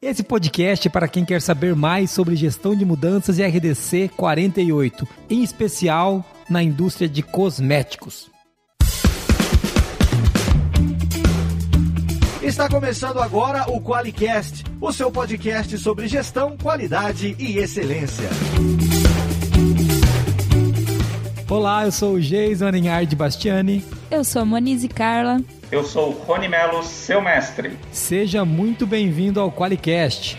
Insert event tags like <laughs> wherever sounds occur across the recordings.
Esse podcast é para quem quer saber mais sobre gestão de mudanças e RDC 48, em especial na indústria de cosméticos. Está começando agora o QualiCast, o seu podcast sobre gestão, qualidade e excelência. Olá, eu sou o Jason Aninhard Bastiani. Eu sou a Monize Carla. Eu sou o Rony Melo, seu mestre. Seja muito bem-vindo ao QualiCast.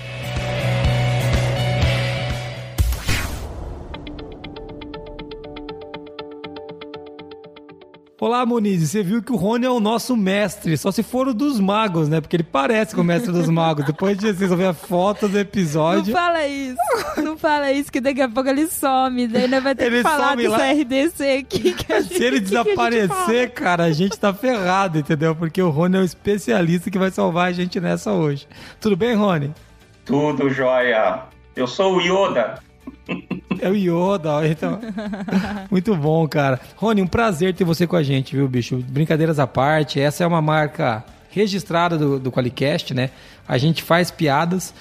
Olá, Moniz. Você viu que o Rony é o nosso mestre, só se for o dos magos, né? Porque ele parece com o mestre dos magos. Depois de vocês ver a foto do episódio. Não fala isso. Não fala isso, que daqui a pouco ele some. Daí nós vai ter ele que falar desse lá... RDC aqui. <laughs> se ele desaparecer, a cara, a gente tá ferrado, entendeu? Porque o Rony é o especialista que vai salvar a gente nessa hoje. Tudo bem, Rony? Tudo jóia. Eu sou o Yoda. É o Yoda, então. <laughs> Muito bom, cara. Rony, um prazer ter você com a gente, viu, bicho? Brincadeiras à parte, essa é uma marca registrada do, do Qualicast, né? A gente faz piadas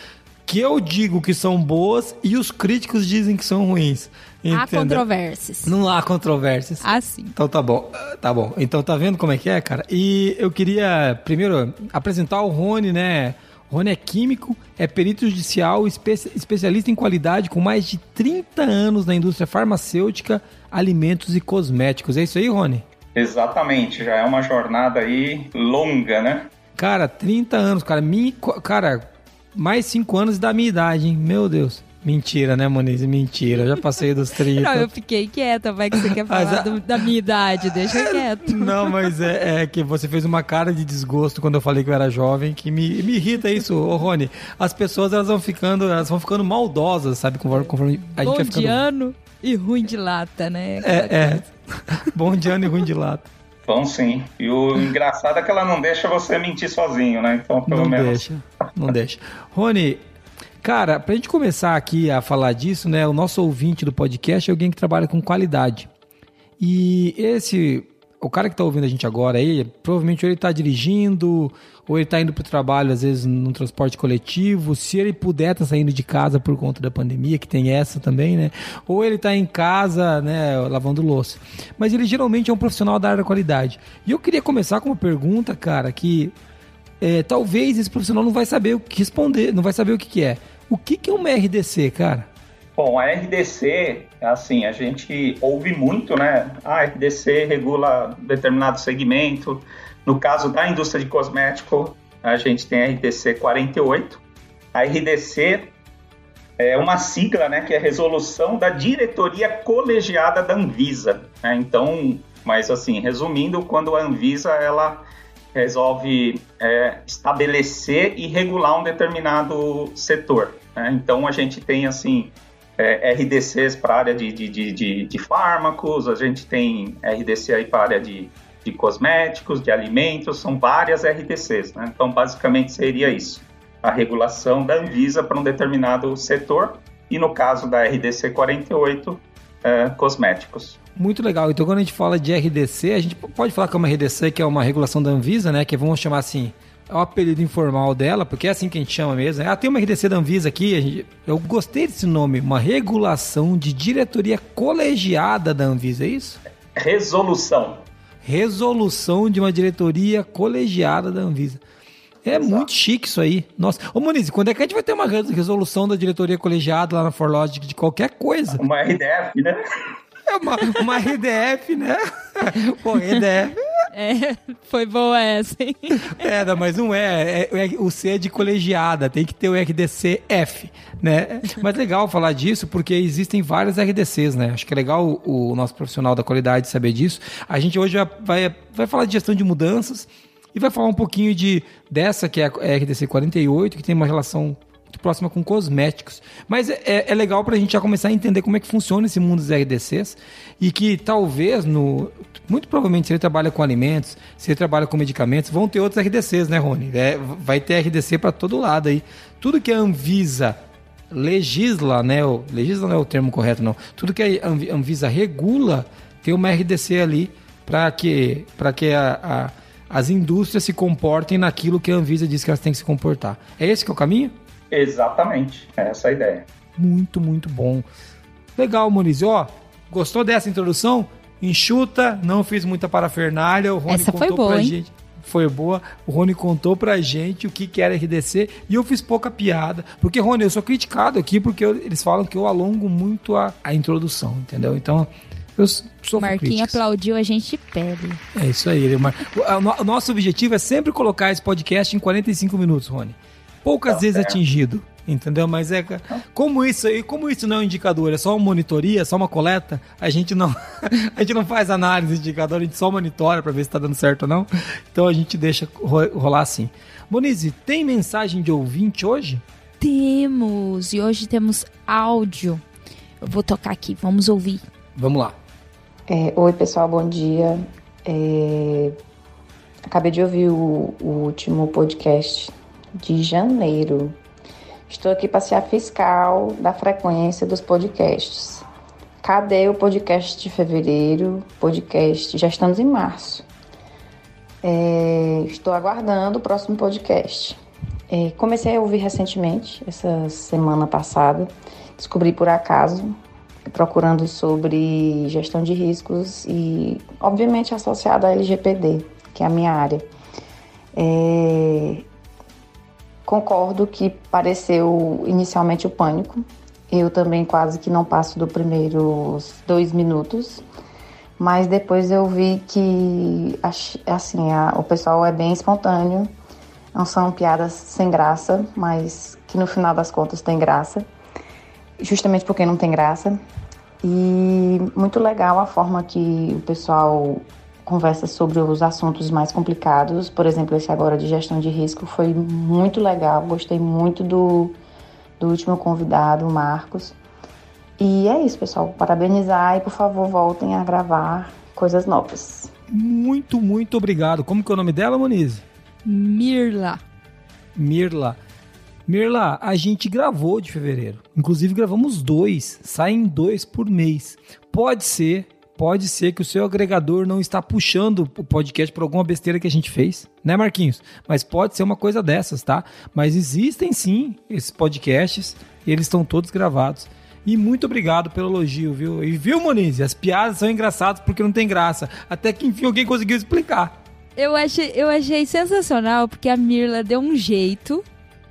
que eu digo que são boas e os críticos dizem que são ruins. Entendeu? Há controvérsias. Não há controvérsias. Ah, sim. Então tá bom. Tá bom. Então tá vendo como é que é, cara? E eu queria primeiro apresentar o Rony, né? Rony é químico, é perito judicial, espe especialista em qualidade com mais de 30 anos na indústria farmacêutica, alimentos e cosméticos. É isso aí, Rony? Exatamente, já é uma jornada aí longa, né? Cara, 30 anos, cara. Minha, cara, mais 5 anos da minha idade, hein? Meu Deus. Mentira, né, Moniz? Mentira, eu já passei dos 30. Não, eu fiquei quieta, vai que você quer falar do, da minha idade, deixa quieto. <laughs> Não, mas é, é, que você fez uma cara de desgosto quando eu falei que eu era jovem, que me, me irrita isso, ô Rony. As pessoas, elas vão ficando, elas vão ficando maldosas, sabe? Conforme, conforme a gente Bom vai ficando... de ano e ruim de lata, né? É, é. <laughs> Bom de ano e ruim de lata. Bom, sim. E o engraçado é que ela não deixa você mentir sozinho, né? Então, pelo não menos. Não deixa, não deixa. Rony, Cara, pra gente começar aqui a falar disso, né? O nosso ouvinte do podcast é alguém que trabalha com qualidade. E esse, o cara que tá ouvindo a gente agora aí, provavelmente ele tá dirigindo, ou ele tá indo pro trabalho, às vezes, no transporte coletivo. Se ele puder tá saindo de casa por conta da pandemia, que tem essa também, né? Ou ele tá em casa, né, lavando louça. Mas ele geralmente é um profissional da área da qualidade. E eu queria começar com uma pergunta, cara, que é, talvez esse profissional não vai saber o que responder, não vai saber o que, que é. O que, que é uma RDC, cara? Bom, a RDC, assim, a gente ouve muito, né? A RDC regula determinado segmento. No caso da indústria de cosmético, a gente tem a RDC 48. A RDC é uma sigla, né, que é Resolução da Diretoria Colegiada da Anvisa. Né? Então, mas assim, resumindo, quando a Anvisa ela resolve é, estabelecer e regular um determinado setor. Né? Então a gente tem assim é, RDCs para área de, de, de, de, fármacos, a gente tem RDC aí para área de, de cosméticos, de alimentos, são várias RDCs. Né? Então basicamente seria isso, a regulação da Anvisa para um determinado setor e no caso da RDC 48, é, cosméticos. Muito legal. Então, quando a gente fala de RDC, a gente pode falar que é uma RDC, que é uma regulação da Anvisa, né? Que vamos chamar assim, é o apelido informal dela, porque é assim que a gente chama mesmo. Ah, tem uma RDC da Anvisa aqui. Gente, eu gostei desse nome, uma regulação de diretoria colegiada da Anvisa, é isso? Resolução. Resolução de uma diretoria colegiada da Anvisa. É Exato. muito chique isso aí. Nossa. Ô, Muniz, quando é que a gente vai ter uma resolução da diretoria colegiada lá na Forlogic de qualquer coisa? Uma RDF, né? É uma, uma RDF, né? <laughs> Pô, RDF. É, foi boa essa, hein? É, não, mas não é. é, é. O C é de colegiada, tem que ter o RDC-F, né? Mas legal falar disso, porque existem várias RDCs, né? Acho que é legal o, o nosso profissional da qualidade saber disso. A gente hoje vai, vai falar de gestão de mudanças e vai falar um pouquinho de dessa que é a RDC 48, que tem uma relação muito próxima com cosméticos. Mas é, é legal para a gente já começar a entender como é que funciona esse mundo dos RDCs e que talvez, no, muito provavelmente, se ele trabalha com alimentos, se ele trabalha com medicamentos, vão ter outros RDCs, né, Rony? É, vai ter RDC para todo lado aí. Tudo que a Anvisa legisla, né? O, legisla não é o termo correto, não. Tudo que a Anvisa regula tem uma RDC ali para que, pra que a, a, as indústrias se comportem naquilo que a Anvisa diz que elas têm que se comportar. É esse que é o caminho? Exatamente, é essa a ideia. Muito, muito bom. Legal, Moniz. Ó, gostou dessa introdução? Enxuta, não fiz muita parafernália. O Rony Essa foi boa, pra hein? gente. Foi boa. O Rony contou pra gente o que, que era RDC e eu fiz pouca piada. Porque, Rony, eu sou criticado aqui porque eu- eles falam que eu alongo muito a, a introdução, entendeu? Então, eu sou Marquinho aplaudiu a gente de pele. É isso aí. ele- Mar- o, nosso objetivo é sempre colocar esse podcast em 45 minutos, Rony. Poucas Tá vezes certo. atingido. Entendeu? Mas é como isso aí, como isso não é um indicador, é só uma monitoria, só uma coleta, a gente não <laughs> a gente não faz análise de indicador, a gente só monitora para ver se tá dando certo ou não. Então a gente deixa ro- rolar assim. Monize, tem mensagem de ouvinte hoje? Temos! E hoje temos áudio. Eu vou tocar aqui, vamos ouvir. Vamos lá. É, Oi, pessoal, bom dia. É, Acabei de ouvir o, o último podcast de janeiro. Estou aqui para ser a fiscal da frequência dos podcasts. Cadê o podcast de fevereiro? Podcast, já estamos em março. É, estou aguardando o próximo podcast. É, comecei a ouvir recentemente, essa semana passada. Descobri por acaso procurando sobre gestão de riscos e, obviamente, associado à LGPD, que é a minha área. É, Concordo que pareceu inicialmente o pânico. Eu também quase que não passo dos primeiros dois minutos. Mas depois eu vi que, assim, a- o pessoal é bem espontâneo. Não são piadas sem graça, mas que no final das contas tem graça. Justamente porque não tem graça. E muito legal a forma que o pessoal conversa sobre os assuntos mais complicados. Por exemplo, esse agora de gestão de risco foi muito legal. Gostei muito do, do último convidado, o Marcos. E é isso, pessoal. Parabenizar e, por favor, voltem a gravar coisas novas. Muito, muito obrigado. Como que é o nome dela, Monize? Mirla. Mirla. Mirla, a gente gravou de fevereiro. Inclusive gravamos dois. Saem dois por mês. Pode ser, pode ser que o seu agregador não está puxando o podcast por alguma besteira que a gente fez, né, Marquinhos? Mas pode ser uma coisa dessas, tá? Mas existem sim esses podcasts. Eles estão todos gravados. E muito obrigado pelo elogio, viu? E viu, Moniz? As piadas são engraçadas porque não tem graça. Até que enfim alguém conseguiu explicar. Eu achei, eu achei sensacional porque a Mirla deu um jeito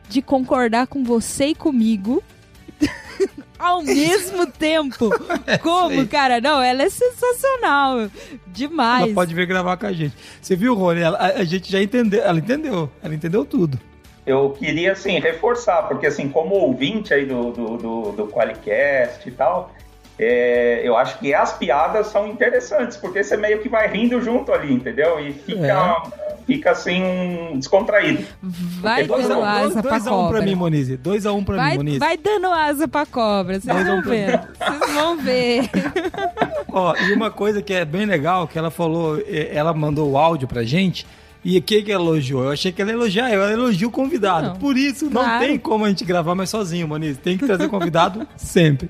de concordar com você e comigo <laughs> ao mesmo tempo. <laughs> Como, sei. cara? Não, ela é sensacional. Demais. Ela pode vir gravar com a gente. Você viu, Rony? Ela- a, a gente já entendeu. Ela entendeu. Ela entendeu tudo. Eu queria, assim, reforçar, porque, assim, como ouvinte aí do, do, do, do Qualicast e tal, é, eu acho que as piadas são interessantes, porque você meio que vai rindo junto ali, entendeu? E fica, fica assim, descontraído. Vai Dois a dando um, asa pra 2x1 um pra cobra. mim, Monize. 2x1 um pra vai, mim, Monize. vai dando asa pra cobra. Vocês Dois a um vão pra ver. Vocês vão ver. <laughs> Ó, e uma coisa que é bem legal, que ela falou, eh, ela mandou o áudio pra gente. E o que que ela elogiou? Eu achei que ela ia elogiar, eu, ela elogia o convidado. Não, Por isso, não claro. tem como a gente gravar mais sozinho, Moniz. Tem que trazer convidado <laughs> sempre.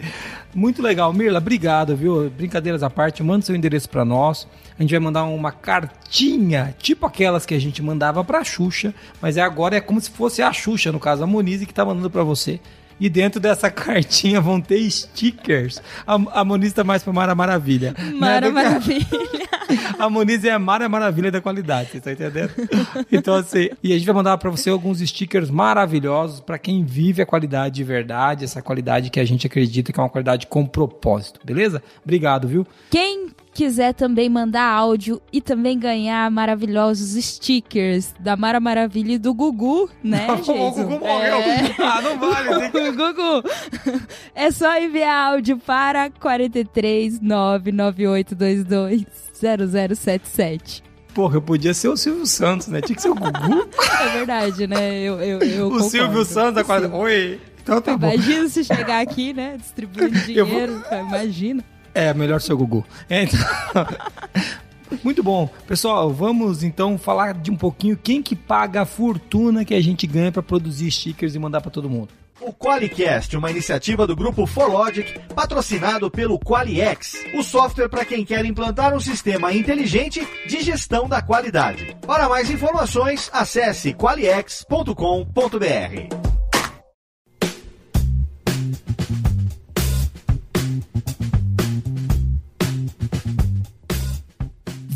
Muito legal. Mirla, obrigado, viu? Brincadeiras à parte, manda seu endereço pra nós. A gente vai mandar uma cartinha, tipo aquelas que a gente mandava pra Xuxa, mas é agora é como se fosse a Xuxa, no caso, a Monize que tá mandando pra você. E dentro dessa <laughs> cartinha vão ter stickers. A, a Moniz tá mais pra Mara Maravilha. Mara Né? Maravilha. <laughs> A Moniz é a Mara Maravilha da qualidade, você tá entendendo? Então, assim, e a gente vai mandar pra você alguns stickers maravilhosos pra quem vive a qualidade de verdade, essa qualidade que a gente acredita que é uma qualidade com propósito, beleza? Obrigado, viu? Quem quiser também mandar áudio e também ganhar maravilhosos stickers da Mara Maravilha e do Gugu, né, o Jason? Gugu morreu. É. <laughs> Ah, não vale. Tem. <laughs> O Gugu. É só enviar áudio para 43 99822 0077. Porra, eu podia ser o Silvio Santos, né? Tinha que ser o Gugu. É verdade, né? Eu, eu, eu o concordo. Silvio Santos O. Silvio. Oi. Então tá bom. Imagina se chegar aqui, né? Distribuindo Eu vou- dinheiro. Imagina. É, melhor ser o Gugu. É, então... <laughs> Muito bom. Pessoal, vamos então falar de um pouquinho quem que paga a fortuna que a gente ganha pra produzir stickers e mandar pra todo mundo. O Qualicast, uma iniciativa do grupo ForLogic, patrocinado pelo Qualiex, o software para quem quer implantar um sistema inteligente de gestão da qualidade. Para mais informações, acesse qualiex.com.br.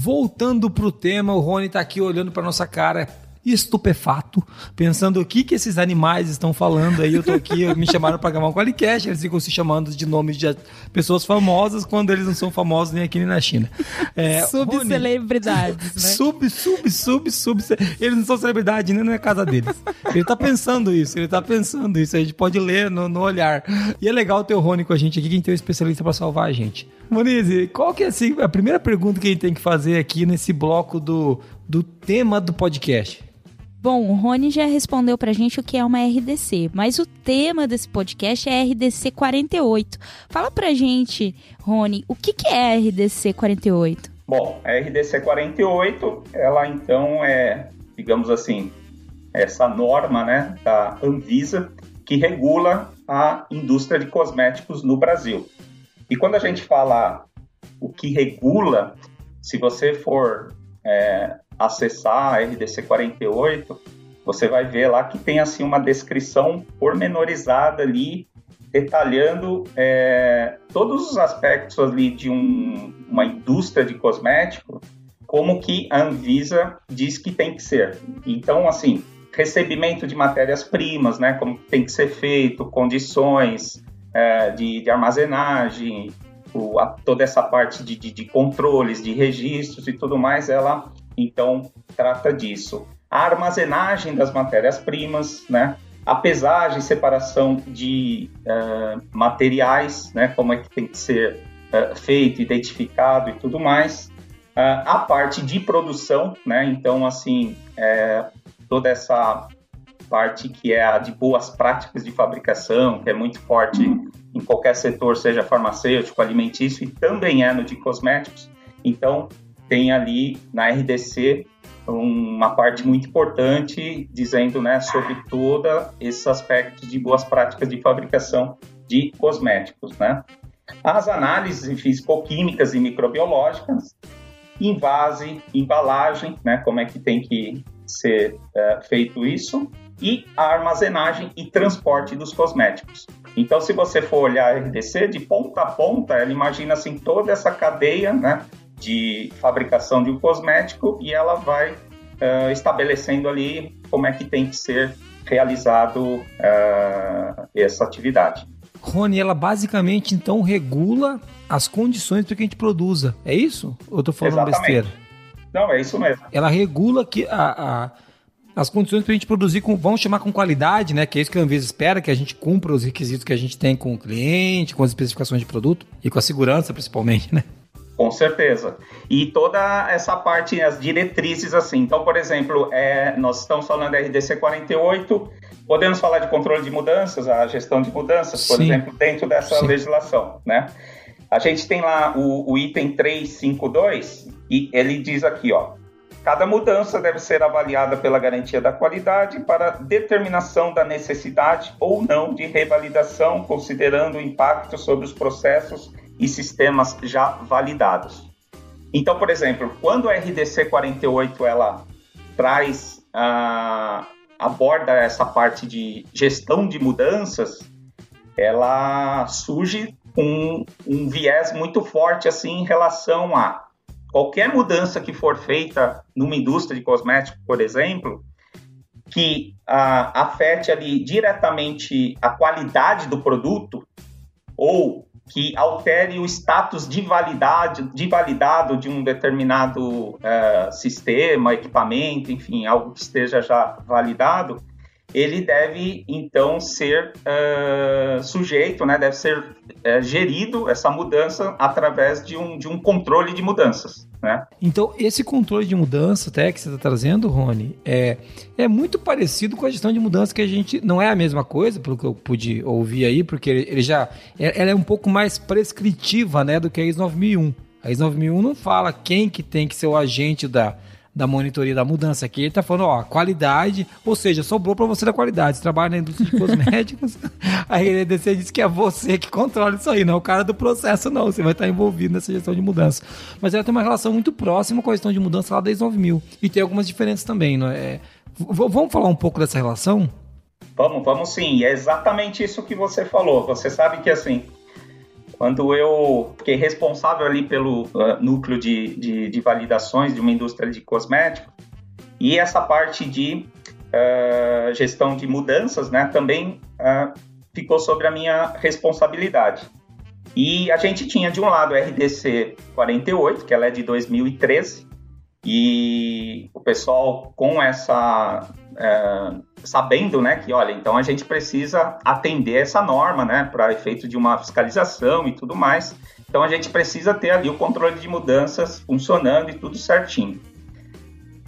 Voltando pro tema, o Rony tá aqui olhando pra nossa cara estupefato, pensando o que que esses animais estão falando aí. Eu tô aqui, me chamaram para gravar um Qualicast, eles ficam se chamando de nomes de pessoas famosas quando eles não são famosos nem aqui nem na China. É, Subcelebridades, né? Sub, sub, sub, sub. Eles não são celebridade nem na casa deles. Ele tá pensando isso, ele tá pensando isso. A gente pode ler no, no olhar. E é legal ter o Rony com a gente aqui, que a gente tem um especialista para salvar a gente. Monize, qual que é assim, a primeira pergunta que a gente tem que fazer aqui nesse bloco do, do tema do podcast? Bom, o Rony já respondeu pra gente o que é uma RDC, mas o tema desse podcast é RDC 48. Fala pra gente, Rony, o que, que é RDC 48? Bom, a RDC 48, ela então é, digamos assim, essa norma né, da Anvisa que regula a indústria de cosméticos no Brasil. E quando a gente fala o que regula, se você for é, acessar a RDC 48, você vai ver lá que tem assim uma descrição pormenorizada ali, detalhando é, todos os aspectos ali de um, uma indústria de cosmético, como que a Anvisa diz que tem que ser. Então, assim, recebimento de matérias-primas, né, como tem que ser feito, condições é, de, de, armazenagem, o, a, toda essa parte de, de, de controles, de registros e tudo mais, ela então trata disso. A armazenagem das matérias-primas, né? a pesagem e separação de uh, materiais, né? como é que tem que ser uh, feito, identificado e tudo mais. Uh, a parte de produção, né? então, assim, é, toda essa parte que é a de boas práticas de fabricação, que é muito forte em qualquer setor, seja farmacêutico, alimentício, e também é no de cosméticos. Então, tem ali na RDC uma parte muito importante dizendo né, sobre todo esse aspecto de boas práticas de fabricação de cosméticos. Né? As análises físico-químicas e microbiológicas, invase, embalagem, né, como é que tem que ser é, feito isso, e a armazenagem e transporte dos cosméticos. Então, se você for olhar a RDC de ponta a ponta, ela imagina assim toda essa cadeia, né, de fabricação de um cosmético e ela vai uh, estabelecendo ali como é que tem que ser realizado uh, essa atividade. Rony, ela basicamente então regula as condições para que a gente produza. É isso? Ou eu tô falando Exatamente. besteira? Não, é isso mesmo. Ela regula que a, a as condições para a gente produzir com, vamos chamar com qualidade, né? Que é isso que a Anvisa espera, que a gente cumpra os requisitos que a gente tem com o cliente, com as especificações de produto e com a segurança principalmente, né? Com certeza. E toda essa parte, as diretrizes, assim. Então, por exemplo, é, nós estamos falando da RDC 48, podemos falar de controle de mudanças, a gestão de mudanças, por Sim. exemplo, dentro dessa Sim. legislação, né? A gente tem lá o, o item 352 e ele diz aqui, ó, Cada mudança deve ser avaliada pela garantia da qualidade para determinação da necessidade ou não de revalidação, considerando o impacto sobre os processos e sistemas já validados. Então, por exemplo, quando a RDC 48 ela traz a aborda essa parte de gestão de mudanças, ela surge com um viés muito forte assim em relação a qualquer mudança que for feita numa indústria de cosméticos, por exemplo, que ah, afete ali diretamente a qualidade do produto ou que altere o status de validade, de validado de um determinado uh, sistema, equipamento, enfim, algo que esteja já validado, ele deve então ser uh, sujeito, né, deve ser uh, gerido essa mudança através de um, de um controle de mudanças. Né? Então, esse controle de mudança até que você está trazendo, Rony, é, é muito parecido com a gestão de mudança que a gente. Não é a mesma coisa, pelo que eu pude ouvir aí, porque ele, ele já. Ela é um pouco mais prescritiva né, do que a ISO 9001. A ISO 9001 não fala quem que tem que ser o agente da, da monitoria da mudança aqui, ele tá falando, ó, qualidade, ou seja, sobrou para você da qualidade. Você trabalha na indústria de cosméticos, <laughs> <laughs> aí ele diz que é você que controla isso aí, não é o cara do processo, não. Você vai estar envolvido nessa gestão de mudança. Mas ela tem uma relação muito próxima com a gestão de mudança lá desde 9000. E tem algumas diferenças também, não é? V vamos falar um pouco dessa relação? Vamos, vamos sim. É exatamente isso que você falou. Você sabe que assim, quando eu fiquei responsável ali pelo uh, núcleo de, de, de, validações de uma indústria de cosméticos, e essa parte de uh, gestão de mudanças, né, também uh, ficou sobre a minha responsabilidade. E a gente tinha de um lado a RDC 48, que ela é de 2013, e o pessoal com essa é, sabendo, né, que olha, então a gente precisa atender essa norma, né, para efeito de uma fiscalização e tudo mais. Então a gente precisa ter ali o controle de mudanças funcionando e tudo certinho.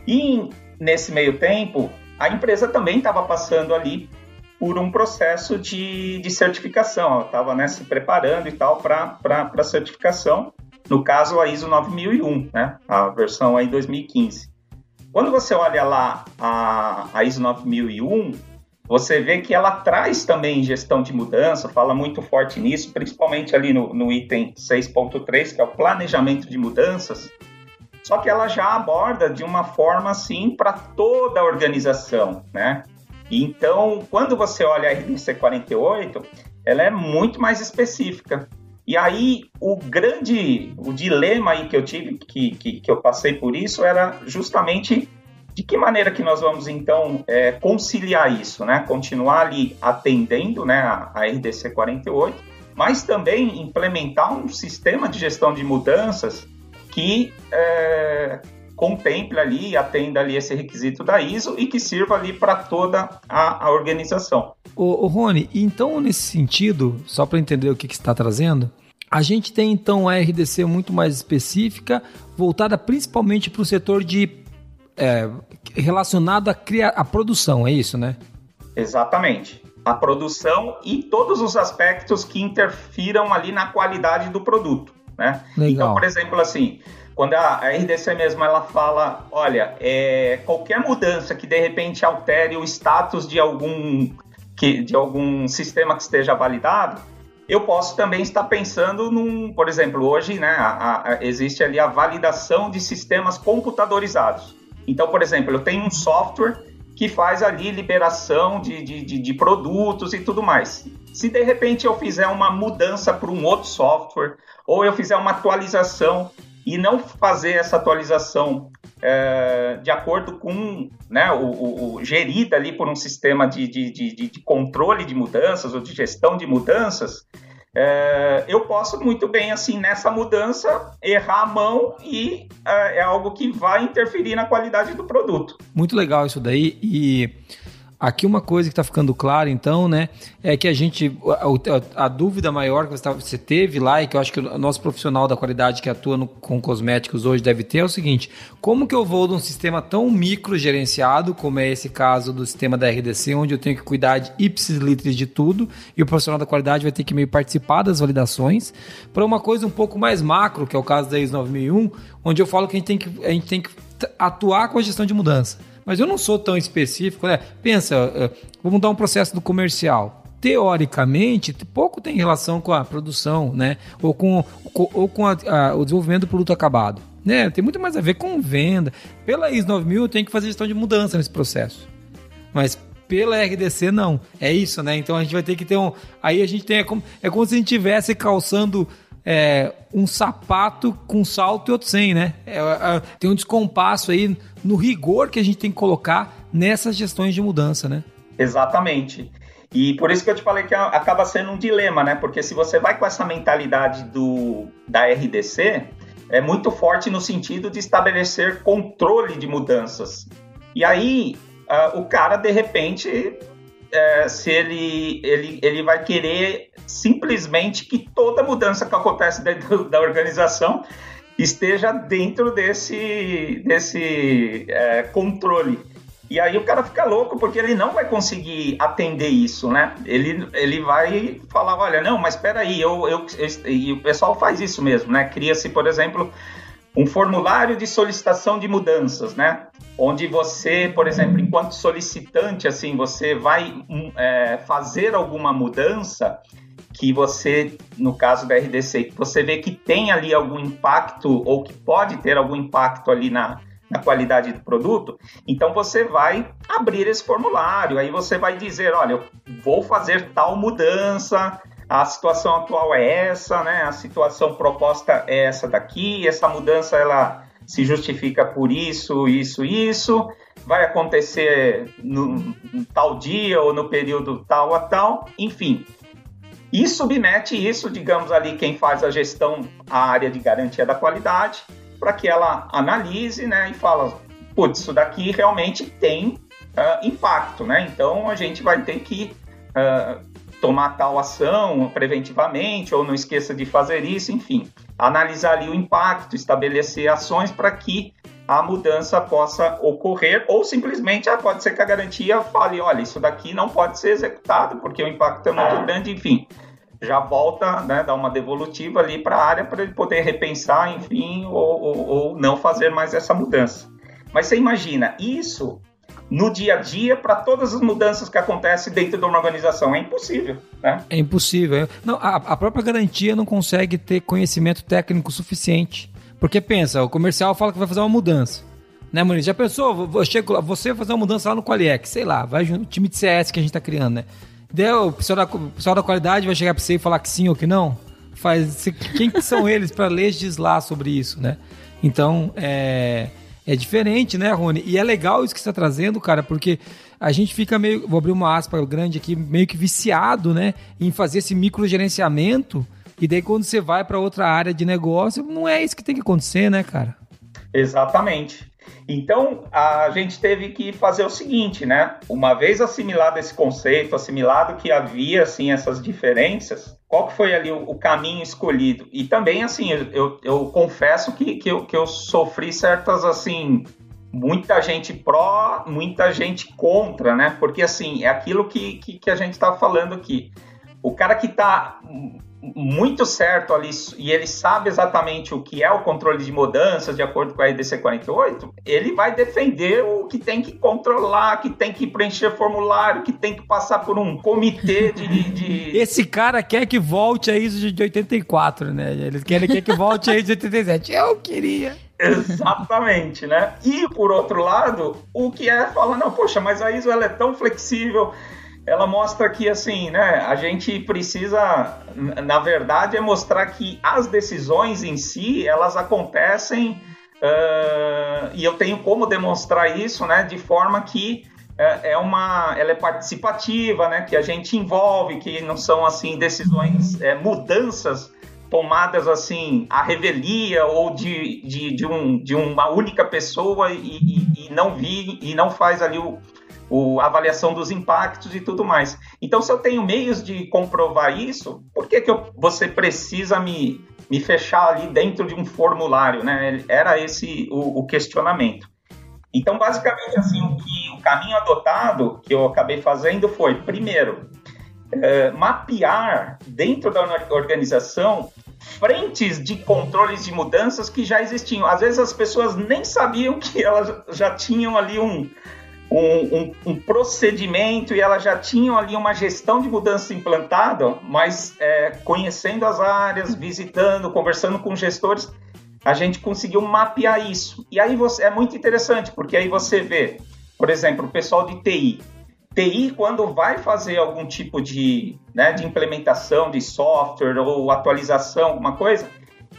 E nesse meio tempo, a empresa também estava passando ali por um processo de, de certificação. Ela estava né, se preparando e tal para a certificação. No caso, a ISO 9001, né, a versão aí 2015. Quando você olha lá a, a ISO 9001, você vê que ela traz também gestão de mudança, fala muito forte nisso, principalmente ali no, no item 6.3, que é o planejamento de mudanças. Só que ela já aborda de uma forma assim para toda a organização, né? Então, quando você olha a RDC 48, ela é muito mais específica. E aí, o grande, o dilema aí que eu tive, que, que, que eu passei por isso, era justamente de que maneira que nós vamos, então, é, conciliar isso, né? Continuar ali atendendo né, a, a RDC 48, mas também implementar um sistema de gestão de mudanças que é, contemple ali, atenda ali esse requisito da ISO e que sirva ali para toda a, a, organização. O, o Rony, então nesse sentido, só para entender o que, que está trazendo, a gente tem então a RDC muito mais específica, voltada principalmente para o setor de é, relacionado à, cria, à produção, é isso, né? Exatamente. A produção e todos os aspectos que interfiram ali na qualidade do produto, né? Legal. Então, por exemplo, assim, quando a, a RDC mesmo ela fala, olha, é, qualquer mudança que de repente altere o status de algum que, de algum sistema que esteja validado, eu posso também estar pensando num, por exemplo, hoje, né, a, a, existe ali a validação de sistemas computadorizados. Então, por exemplo, eu tenho um software que faz ali liberação de, de, de, de produtos e tudo mais. Se de repente eu fizer uma mudança para um outro software, ou eu fizer uma atualização e não fazer essa atualização é, de acordo com né, o, o, o, gerida ali por um sistema de, de, de, de, controle de mudanças ou de gestão de mudanças, é, eu posso muito bem assim nessa mudança errar a mão e é, é algo que vai interferir na qualidade do produto. Muito legal isso daí e Aqui uma coisa que está ficando clara, então, né, é que a gente, a, a, a dúvida maior que você, tá, você, teve lá e que eu acho que o nosso profissional da qualidade que atua no, com cosméticos hoje deve ter é o seguinte: como que eu vou de um sistema tão micro gerenciado, como é esse caso do sistema da RDC, onde eu tenho que cuidar de ipsis litros de tudo e o profissional da qualidade vai ter que meio participar das validações, para uma coisa um pouco mais macro, que é o caso da ISO 9001, onde eu falo que a gente tem que, a gente tem que atuar com a gestão de mudança. Mas eu não sou tão específico, né? Pensa, eh, vamos dar um processo do comercial. Teoricamente, pouco tem relação com a produção, né? Ou com, ou com a, a, o desenvolvimento do produto acabado. Né? Tem muito mais a ver com venda. Pela IS 9000 eu tenho que fazer gestão de mudança nesse processo. Mas pela RDC não. É isso, né? Então a gente vai ter que ter um. Aí a gente tem. É como, é como se a gente estivesse calçando é, um sapato com salto e outro sem, né? É, é, tem um descompasso aí no rigor que a gente tem que colocar nessas gestões de mudança, né? Exatamente. E por isso que eu te falei que acaba sendo um dilema, né? Porque se você vai com essa mentalidade do, da RDC, é muito forte no sentido de estabelecer controle de mudanças. E aí, uh, o cara, de repente, é, se ele, ele, ele vai querer simplesmente que toda mudança que acontece dentro <laughs> da organização esteja dentro desse, desse é, controle. E aí o cara fica louco porque ele não vai conseguir atender isso, né? Ele, ele vai falar, olha, não, mas espera aí, eu, eu, eu, e o pessoal faz isso mesmo, né? Cria-se, por exemplo, um formulário de solicitação de mudanças, né? Onde você, por exemplo, enquanto solicitante, assim, você vai hum, é, fazer alguma mudança que você, no caso da RDC, que você vê que tem ali algum impacto ou que pode ter algum impacto ali na, na qualidade do produto, então você vai abrir esse formulário, aí você vai dizer, olha, eu vou fazer tal mudança, a situação atual é essa, né? A situação proposta é essa daqui, essa mudança ela se justifica por isso, isso, isso, vai acontecer no, no tal dia ou no período tal a tal, enfim. E submete isso, digamos ali, quem faz a gestão, a área de garantia da qualidade, para que ela analise né, e fala, putz, isso daqui realmente tem uh, impacto, né? Então a gente vai ter que uh, tomar tal ação preventivamente, ou não esqueça de fazer isso, enfim. Analisar ali o impacto, estabelecer ações para que a mudança possa ocorrer, ou simplesmente ah, pode ser que a garantia fale, olha, isso daqui não pode ser executado porque o impacto é muito grande, enfim. Já volta, né, dá uma devolutiva ali para a área para ele poder repensar, enfim, ou, ou, ou não fazer mais essa mudança. Mas você imagina, isso no dia a dia para todas as mudanças que acontecem dentro de uma organização. É impossível, né? É impossível. Não, a, a própria garantia não consegue ter conhecimento técnico suficiente porque pensa, o comercial fala que vai fazer uma mudança. Né, Maurício? Já pensou? Você vai fazer uma mudança lá no Qualiex, sei lá, vai junto, time de CS que a gente tá criando, né? Daí o pessoal da, o pessoal da qualidade vai chegar pra você e falar que sim ou que não? Faz, quem que são eles para <laughs> legislar sobre isso, né? Então, é, é diferente, né, Rony? E é legal isso que você está trazendo, cara, porque a gente fica meio, vou abrir uma aspa grande aqui, meio que viciado, né, em fazer esse microgerenciamento e daí quando você vai para outra área de negócio, não é isso que tem que acontecer, né, cara? Exatamente. Então, a gente teve que fazer o seguinte, né? Uma vez assimilado esse conceito, assimilado que havia, assim, essas diferenças, qual que foi ali o, o caminho escolhido? E também, assim, eu, eu confesso que, que, eu, que eu sofri certas, assim, muita gente pró, muita gente contra, né? Porque, assim, é aquilo que, que, que a gente está falando aqui. O cara que está muito certo ali e ele sabe exatamente o que é o controle de mudanças de acordo com a IDC 48, ele vai defender o que tem que controlar, que tem que preencher formulário, que tem que passar por um comitê de. de... <laughs> Esse cara quer que volte a ISO de 84, né? Ele quer, quer que volte a ISO de 87. Eu queria. Exatamente, né? E por outro lado, o que é falar, não, poxa, mas a ISO ela é tão flexível ela mostra que assim, né, a gente precisa, na verdade, é mostrar que as decisões em si elas acontecem uh, e eu tenho como demonstrar isso, né, de forma que é, é uma, ela é participativa, né, que a gente envolve, que não são assim decisões, é, mudanças tomadas assim a revelia ou de, de, de, um, de uma única pessoa e, e, e não vi e não faz ali o, o, a avaliação dos impactos e tudo mais. Então, se eu tenho meios de comprovar isso, por que, que eu, você precisa me, me fechar ali dentro de um formulário? Né? Era esse o, o questionamento. Então, basicamente, assim, o, que, o caminho adotado que eu acabei fazendo foi, primeiro, é, mapear dentro da organização frentes de controles de mudanças que já existiam. Às vezes as pessoas nem sabiam que elas já tinham ali um, um, um, um, procedimento e elas já tinham ali uma gestão de mudança implantada, mas é, conhecendo as áreas, visitando, conversando com gestores, a gente conseguiu mapear isso. E aí você, é muito interessante, porque aí você vê, por exemplo, o pessoal de TI. TI, quando vai fazer algum tipo de, né, de implementação de software ou atualização, alguma coisa,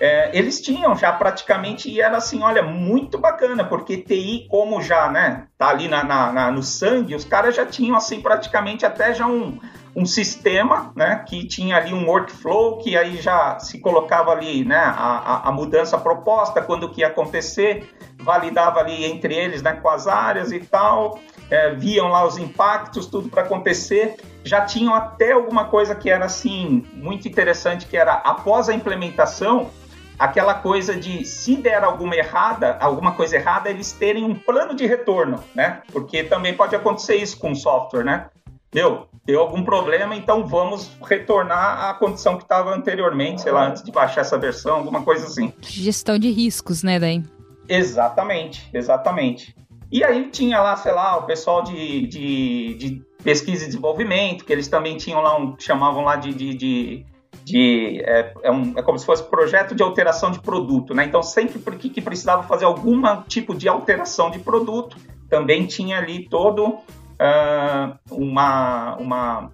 é, eles tinham já praticamente, e era assim, olha, muito bacana, porque TI, como já, né, tá ali na, na, na no sangue, os caras já tinham, assim, praticamente até já um, um sistema, né, que tinha ali um workflow, que aí já se colocava ali, né, a, a, mudança proposta, quando que ia acontecer, validava ali entre eles, né, com as áreas e tal, é, viam lá os impactos, tudo para acontecer, já tinham até alguma coisa que era, assim, muito interessante, que era após a implementação, aquela coisa de se der alguma errada, alguma coisa errada, eles terem um plano de retorno, né? Porque também pode acontecer isso com o software, né? Deu, deu algum problema, então vamos retornar à condição que estava anteriormente, sei lá, antes de baixar essa versão, alguma coisa assim. Gestão de riscos, né, daí? Exatamente, exatamente. E aí tinha lá, sei lá, o pessoal de, de, de pesquisa e desenvolvimento, que eles também tinham lá um, chamavam lá de, de, de de é, é, um, é, como se fosse projeto de alteração de produto, né? Então sempre porque que precisava fazer algum tipo de alteração de produto, também tinha ali todo uh, uma, uma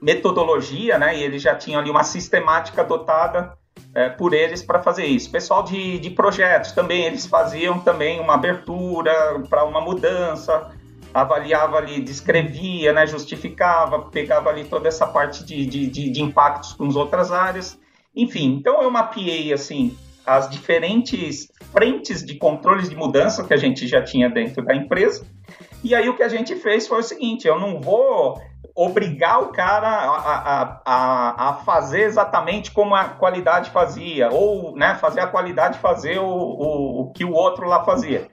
metodologia, né? E eles já tinham ali uma sistemática adotada é, por eles para fazer isso. Pessoal de, de projetos também, eles faziam também uma abertura para uma mudança, avaliava ali, descrevia, né, justificava, pegava ali toda essa parte de, de, de, de impactos com as outras áreas. Enfim, então eu mapeei assim as diferentes frentes de controles de mudança que a gente já tinha dentro da empresa. E aí o que a gente fez foi o seguinte: eu não vou obrigar o cara a, a, a, fazer exatamente como a qualidade fazia, ou né, fazer a qualidade fazer o, o, o que o outro lá fazia.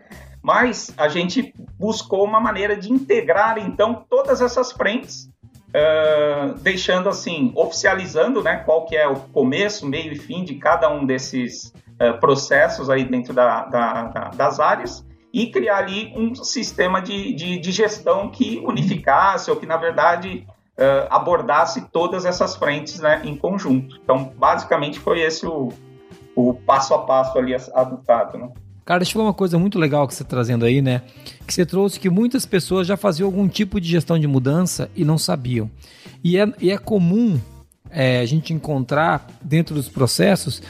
Mas a gente buscou uma maneira de integrar então todas essas frentes, uh, deixando assim, oficializando né, qual que é o começo, meio e fim de cada um desses uh, processos aí dentro da, da, da, das áreas e criar ali um sistema de, de, de gestão que unificasse ou que, na verdade, uh, abordasse todas essas frentes né, em conjunto. Então, basicamente, foi esse o, o passo a passo ali adotado. Né? Cara, deixa eu falar uma coisa muito legal que você está trazendo aí, né? Que você trouxe que muitas pessoas já faziam algum tipo de gestão de mudança e não sabiam. E é, e é comum é, a gente encontrar dentro dos processos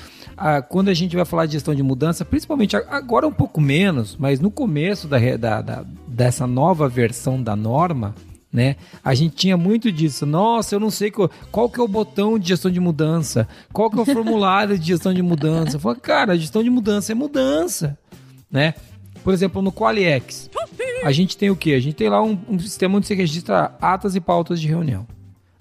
quando a gente vai falar de gestão de mudança, principalmente agora um pouco menos, mas no começo da, da, da, dessa nova versão da norma, né? A gente tinha muito disso. Nossa, eu não sei qual, qual que é o botão de gestão de mudança, qual que é o formulário de gestão de mudança. Eu cara, gestão de mudança é mudança, né? Por exemplo, no Qualiex, a gente tem o quê? A gente tem lá um, um sistema onde você registra atas e pautas de reunião.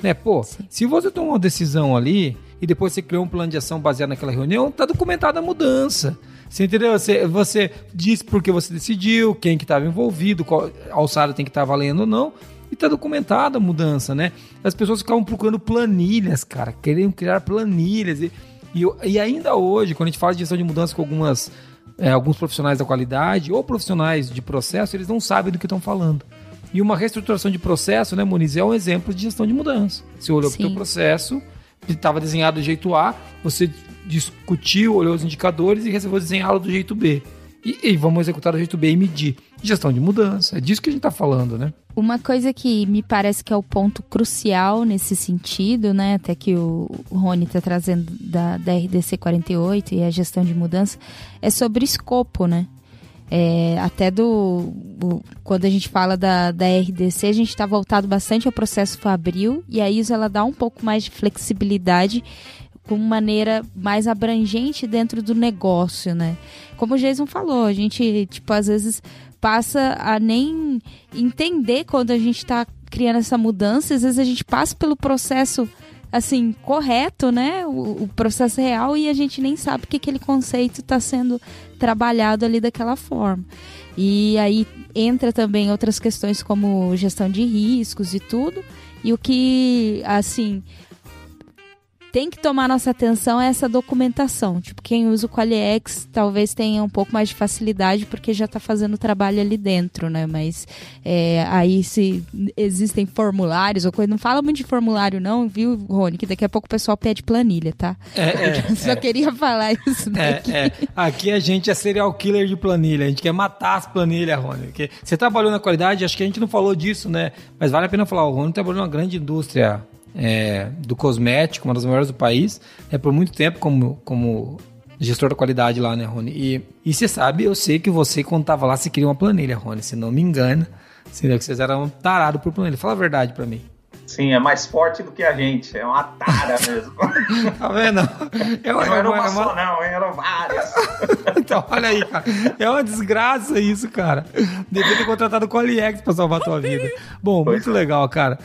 Né? Pô, Sim. se você tomar uma decisão ali, e depois você criou um plano de ação baseado naquela reunião, está documentada a mudança. Você entendeu? Você, você diz por que você decidiu, quem que estava envolvido, qual alçada tem que estar tá valendo ou não, e está documentada a mudança, né? As pessoas ficavam procurando planilhas, cara, queriam criar planilhas. E, e, e ainda hoje, quando a gente fala de gestão de mudança com algumas, é, alguns profissionais da qualidade ou profissionais de processo, eles não sabem do que estão falando. E uma reestruturação de processo, né, Muniz, é um exemplo de gestão de mudança. Você olhou para o processo, estava desenhado do jeito A, você discutiu, olhou os indicadores e resolveu desenhá-lo do jeito B. E, e, vamos executar do jeito B e medir. Gestão de mudança, é disso que a gente está falando, né? Uma coisa que me parece que é o ponto crucial nesse sentido, né? Até que o Rony está trazendo da, da RDC 48 e a gestão de mudança, é sobre escopo, né? É, até do. Quando a gente fala da, da RDC, a gente está voltado bastante ao processo Fabril, e a ISO ela dá um pouco mais de flexibilidade com maneira mais abrangente dentro do negócio, né? Como o Jason falou, a gente, tipo, às vezes passa a nem entender quando a gente está criando essa mudança, às vezes a gente passa pelo processo assim, correto, né? O, o, processo real e a gente nem sabe que aquele conceito está sendo trabalhado ali daquela forma. E aí entra também outras questões como gestão de riscos e tudo. E o que, assim, tem que tomar nossa atenção é essa documentação. Tipo, quem usa o Qualiex talvez tenha um pouco mais de facilidade porque já está fazendo o trabalho ali dentro, né? Mas é, aí se existem formulários ou coisa, não fala muito de formulário não, viu, Rony? Que daqui a pouco o pessoal pede planilha, tá? É, <laughs> é, Eu só é. queria falar isso é, daqui. É, Aqui a gente é serial killer de planilha, a gente quer matar as planilhas, Rony. Porque você trabalhou na qualidade, acho que a gente não falou disso, né? Mas vale a pena falar, o Rony trabalhou numa grande indústria é, do cosmético, uma das maiores do país, é por muito tempo como, como gestor da qualidade lá, né, Rony? E, e você sabe, eu sei que você, quando tava lá, você queria uma planilha, Rony, se não me engano. Entendeu? Que vocês eram tarados por planilha. Fala a verdade para mim. Sim, é mais forte do que a gente. É uma tara <laughs> mesmo. tá vendo? É uma, não era uma, uma só, não, eram várias. <laughs> então, olha aí, cara. É uma desgraça isso, cara. Devia ter contratado o Qualiex pra salvar a tua vida. Bom, pois muito é. legal, cara.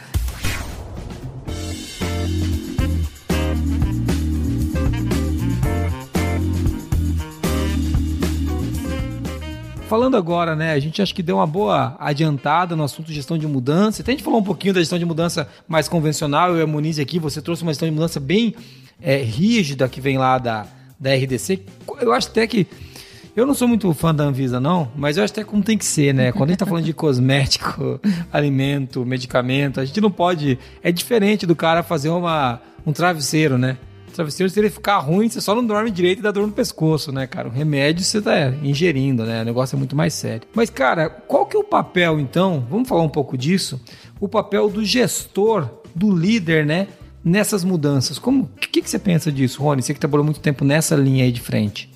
Falando agora, né? A gente acha que deu uma boa adiantada no assunto gestão de mudança. Até a gente falou um pouquinho da gestão de mudança mais convencional. Eu e a Moniz aqui, você trouxe uma gestão de mudança bem é, rígida que vem lá da, da RDC. Eu acho até que. Eu não sou muito fã da Anvisa, não, mas eu acho até como tem que ser, né? Quando a gente tá falando de cosmético, <laughs> alimento, medicamento, a gente não pode. É diferente do cara fazer uma, um travesseiro, né? Travesseiro, se ele ficar ruim, você só não dorme direito e dá dor no pescoço, né, cara? O remédio você tá ingerindo, né? O negócio é muito mais sério. Mas, cara, qual que é o papel, então? Vamos falar um pouco disso. O papel do gestor, do líder, né? Nessas mudanças. Como, o que, que você pensa disso, Rony? Você que trabalhou muito tempo nessa linha aí de frente.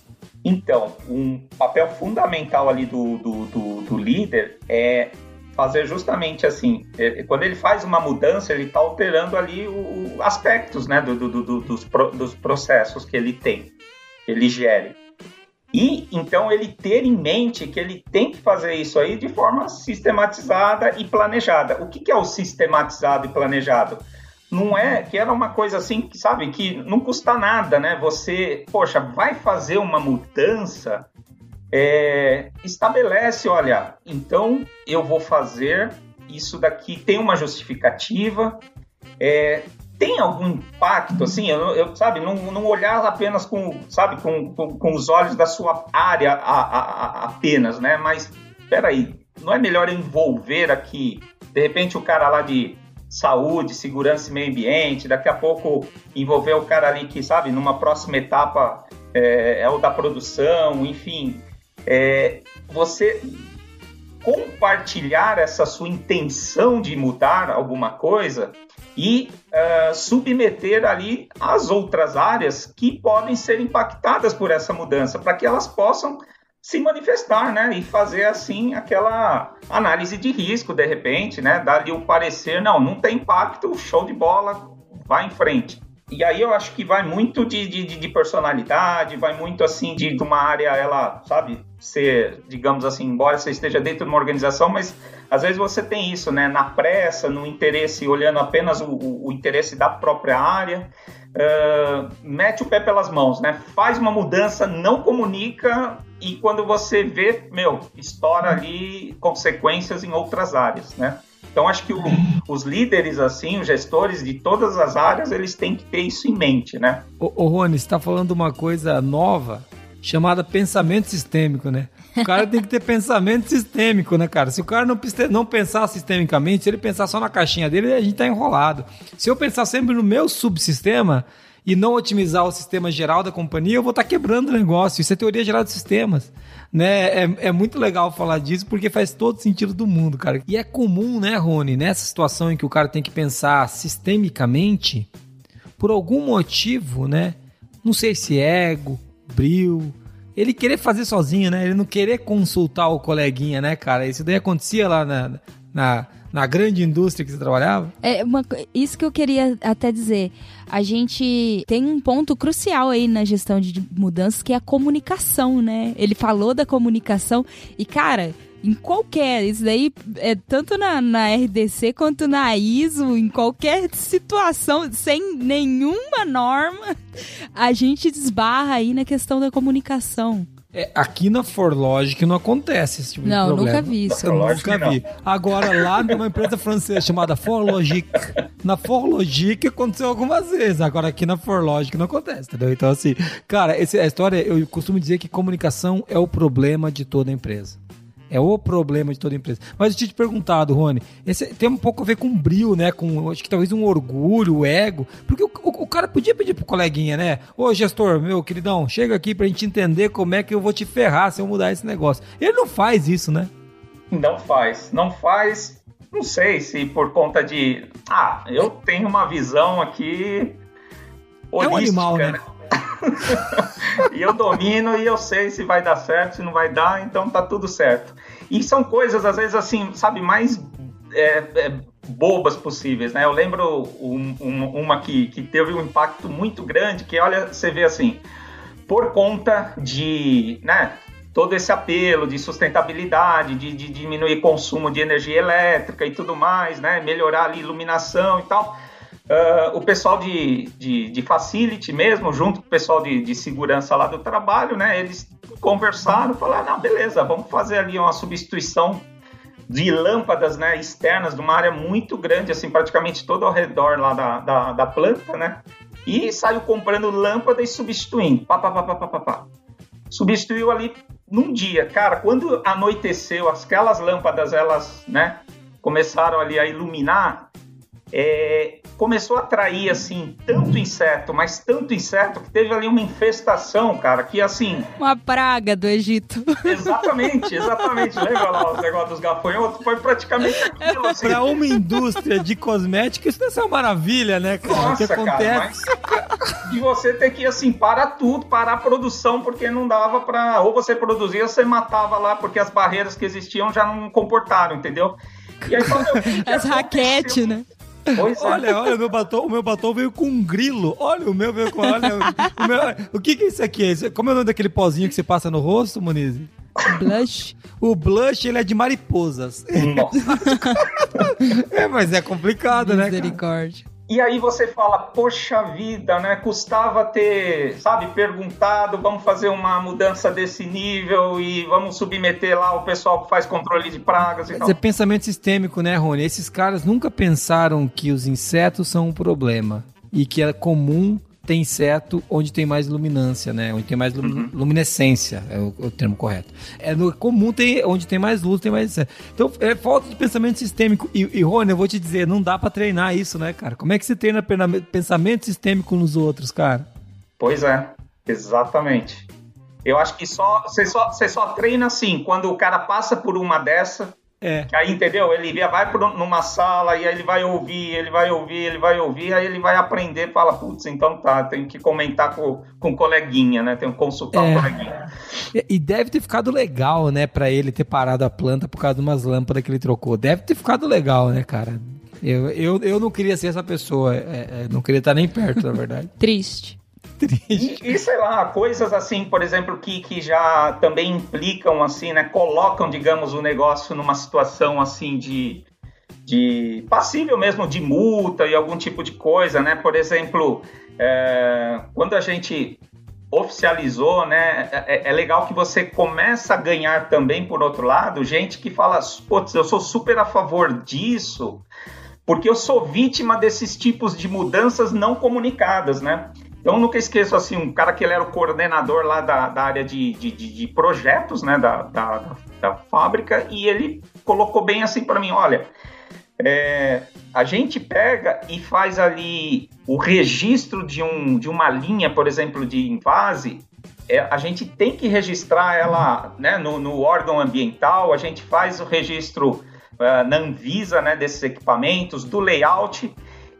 Então, um papel fundamental ali do, do, do, do líder é fazer justamente assim, é, quando ele faz uma mudança, ele está alterando ali o, aspectos né, do, do, do, dos, pro, dos processos que ele tem, ele gere. E então ele ter em mente que ele tem que fazer isso aí de forma sistematizada e planejada. O que, que é o sistematizado e planejado? Não é que era uma coisa assim, que, sabe, que não custa nada, né? Você, poxa, vai fazer uma mudança é, estabelece, olha, então eu vou fazer isso daqui, tem uma justificativa, é, tem algum impacto, assim, eu, eu sabe, não, não, olhar apenas com, sabe, com, com, com os olhos da sua área a, a, a, apenas, né? Mas, peraí, não é melhor envolver aqui, de repente o cara lá de saúde, segurança e meio ambiente, daqui a pouco envolver o cara ali que, sabe, numa próxima etapa é, é o da produção, enfim, é, você compartilhar essa sua intenção de mudar alguma coisa e uh, submeter ali as outras áreas que podem ser impactadas por essa mudança, para que elas possam se manifestar, né? E fazer assim aquela análise de risco, de repente, né? Dar ali o parecer, não, não tem impacto, show de bola, vai em frente. E aí eu acho que vai muito de, de, de personalidade, vai muito assim de, de, uma área, ela, sabe, ser, digamos assim, embora você esteja dentro de uma organização, mas às vezes você tem isso, né, na pressa, no interesse, olhando apenas o, o interesse da própria área, uh, mete o pé pelas mãos, né, faz uma mudança, não comunica e quando você vê, meu, estoura ali consequências em outras áreas, né. Então, acho que o, os líderes, assim, os gestores de todas as áreas, eles têm que ter isso em mente, né? Ô, ô Rony, está falando uma coisa nova chamada pensamento sistêmico, né? O cara tem que ter pensamento sistêmico, né, cara? Se o cara não, não pensar sistemicamente, se ele pensar só na caixinha dele, a gente tá enrolado. Se eu pensar sempre no meu subsistema, e não otimizar o sistema geral da companhia, eu vou estar tá quebrando o negócio. Isso é teoria geral de sistemas. Né? É, é muito legal falar disso porque faz todo sentido do mundo, cara. E é comum, né, Rony, nessa situação em que o cara tem que pensar sistemicamente, por algum motivo, né? Não sei se é ego, bril, ele querer fazer sozinho, né? Ele não querer consultar o coleguinha, né, cara? Isso daí acontecia lá na, na, na grande indústria que você trabalhava? É uma, isso que eu queria até dizer. A gente tem um ponto crucial aí na gestão de mudanças que é a comunicação, né? Ele falou da comunicação e, cara, em qualquer, isso daí é tanto na, na RDC quanto na ISO, em qualquer situação, sem nenhuma norma, <laughs> a gente desbarra aí na questão da comunicação. É, aqui na Forlogic não acontece esse tipo não, de problema. Não, nunca vi isso. Eu nunca vi. Agora, lá <laughs> numa empresa francesa chamada Forlogic, na Forlogic aconteceu algumas vezes. Agora, aqui na Forlogic não acontece, entendeu? Então, assim, cara, essa, a história, eu costumo dizer que comunicação é o problema de toda empresa. É o problema de toda empresa. Mas eu tinha te perguntado, Rony, esse tem um pouco a ver com brilho, né? Com, acho que talvez um orgulho, ego. Porque o, o, o, cara podia pedir pro coleguinha, né? Ô, gestor, meu queridão, chega aqui pra gente entender como é que eu vou te ferrar se eu mudar esse negócio. Ele não faz isso, né? Não faz. Não faz. Não sei se por conta de. Ah, eu tenho uma visão aqui. Holística, é um animal, né? né? <laughs> e eu domino e eu sei se vai dar certo, se não vai dar, então tá tudo certo. E são coisas, às vezes, assim, sabe, mais é, é, bobas possíveis, né? Eu lembro um, um, uma que, que teve um impacto muito grande, que olha, você vê assim, por conta de, né, todo esse apelo de sustentabilidade, de, de diminuir consumo de energia elétrica e tudo mais, né, melhorar a iluminação e tal, Uh, o pessoal de, de, de, facility mesmo, junto com o pessoal de, de, segurança lá do trabalho, né? Eles conversaram, falaram, não, beleza, vamos fazer ali uma substituição de lâmpadas né, externas de uma área muito grande, assim, praticamente todo ao redor lá da, da, da planta, né? E saiu comprando lâmpada e substituindo. Pá, pá, pá, pá, pá, pá. Substituiu ali num dia. Cara, quando anoiteceu, aquelas lâmpadas, elas, né, começaram ali a iluminar, é, começou a atrair, assim, tanto inseto, mas tanto inseto, que teve ali uma infestação, cara, que assim... Uma praga do Egito. <laughs> Exatamente, exatamente. Lembra lá os negócios dos gafanhotos? Foi praticamente aquilo, assim. Pra uma indústria de cosméticos, isso deve ser uma maravilha, né, cara? Nossa, o que acontece... Cara, mas... E você ter que, assim, parar tudo, parar a produção, porque não dava pra... Ou você produzia, ou você matava lá, porque as barreiras que existiam já não comportaram, entendeu? E aí, As raquetes, né? Pois é. olha, olha, o meu batom, o meu batom veio com um grilo. Olha, o meu veio com. Olha, o, meu, o que, que é isso aqui? Como é o nome daquele pozinho que você passa no rosto, Moniz? Blush. O blush, ele é de mariposas. <laughs> é, mas é complicado, né? Misericórdia. E aí você fala, poxa vida, né? Custava ter, sabe, perguntado, vamos fazer uma mudança desse nível e vamos submeter lá o pessoal que faz controle de pragas e tal. É pensamento sistêmico, né, Rony? Esses caras nunca pensaram que os insetos são um problema e que é comum tem inseto onde tem mais luminância, né? Onde tem mais uhum. luminescência, é o, o, termo correto. É no comum tem onde tem mais luz, tem mais inseto. Então é falta de pensamento sistêmico. E, e Rony, eu vou te dizer, não dá para treinar isso, né, cara? Como é que você treina pensamento sistêmico nos outros, cara? Pois é, exatamente. Eu acho que só você só, você só treina assim, quando o cara passa por uma dessa, é. Aí, entendeu? Ele vai numa sala e aí ele vai ouvir, ele vai ouvir, ele vai ouvir, aí ele vai aprender fala, putz, então tá, tem que comentar com, com o coleguinha, né? Tem que consultar é. o coleguinha. E deve ter ficado legal, né, pra ele ter parado a planta por causa de umas lâmpadas que ele trocou. Deve ter ficado legal, né, cara? Eu, eu, eu não queria ser essa pessoa, é, é, não queria estar nem perto, na verdade. <laughs> Triste. E, e, sei lá, coisas assim, por exemplo, que, que já também implicam, assim, né? Colocam, digamos, o negócio numa situação assim de, de passível mesmo de multa e algum tipo de coisa, né? Por exemplo, é, quando a gente oficializou, né? É, é, legal que você começa a ganhar também, por outro lado, gente que fala, putz, eu sou super a favor disso, porque eu sou vítima desses tipos de mudanças não comunicadas, né? Então, nunca esqueço, assim, um cara que ele era o coordenador lá da, da área de, de, de, projetos, né, da, da, da, fábrica, e ele colocou bem assim para mim, olha, é, a gente pega e faz ali o registro de, um, de uma linha, por exemplo, de invase, é, a gente tem que registrar ela né, no, no, órgão ambiental, a gente faz o registro uh, na Anvisa né, desses equipamentos, do layout,